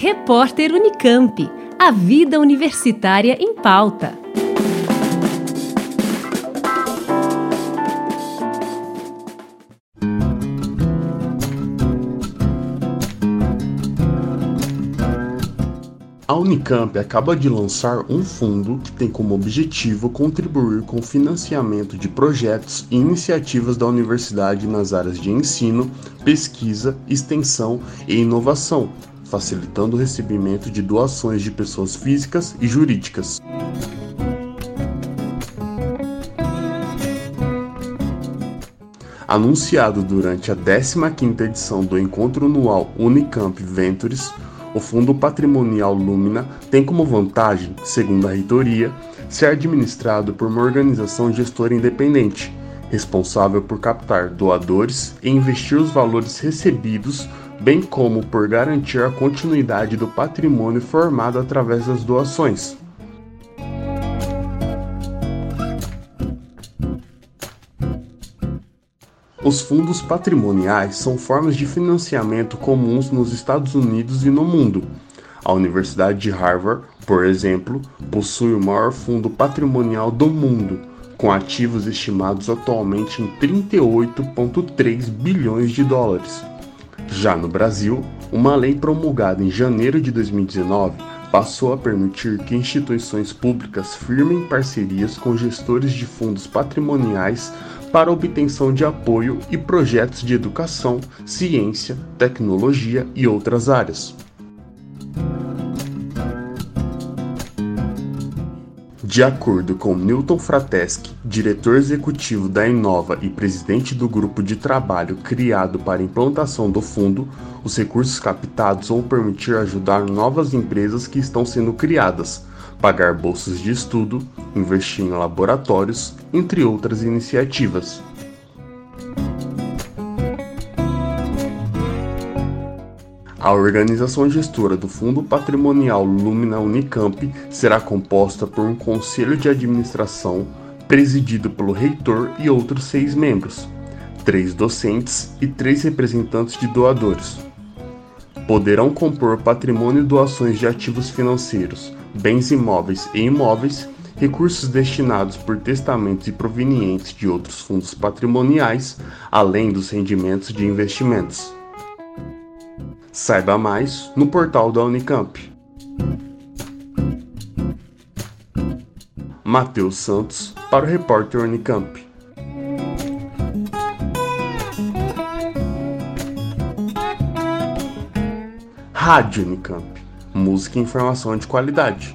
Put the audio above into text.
Repórter Unicamp. A vida universitária em pauta. A Unicamp acaba de lançar um fundo que tem como objetivo contribuir com o financiamento de projetos e iniciativas da universidade nas áreas de ensino, pesquisa, extensão e inovação, facilitando o recebimento de doações de pessoas físicas e jurídicas. Anunciado durante a 15ª edição do encontro anual Unicamp Ventures, o Fundo Patrimonial Lumina tem como vantagem, segundo a reitoria, ser administrado por uma organização gestora independente, responsável por captar doadores e investir os valores recebidos bem como por garantir a continuidade do patrimônio formado através das doações. Os fundos patrimoniais são formas de financiamento comuns nos Estados Unidos e no mundo. A Universidade de Harvard, por exemplo, possui o maior fundo patrimonial do mundo, com ativos estimados atualmente em 38,3 bilhões de dólares. Já no Brasil, uma lei promulgada em janeiro de 2019 passou a permitir que instituições públicas firmem parcerias com gestores de fundos patrimoniais para obtenção de apoio e projetos de educação, ciência, tecnologia e outras áreas. De acordo com Newton Frateschi, diretor executivo da Inova e presidente do grupo de trabalho criado para implantação do fundo, os recursos captados vão permitir ajudar novas empresas que estão sendo criadas, pagar bolsas de estudo, investir em laboratórios, entre outras iniciativas. A organização gestora do Fundo Patrimonial Lumina Unicamp será composta por um conselho de administração presidido pelo reitor e outros seis membros, três docentes e três representantes de doadores. Poderão compor patrimônio e doações de ativos financeiros, bens imóveis e imóveis, recursos destinados por testamentos e provenientes de outros fundos patrimoniais, além dos rendimentos de investimentos. Saiba mais no portal da Unicamp. Matheus Santos para o repórter Unicamp. Rádio Unicamp. Música e informação de qualidade.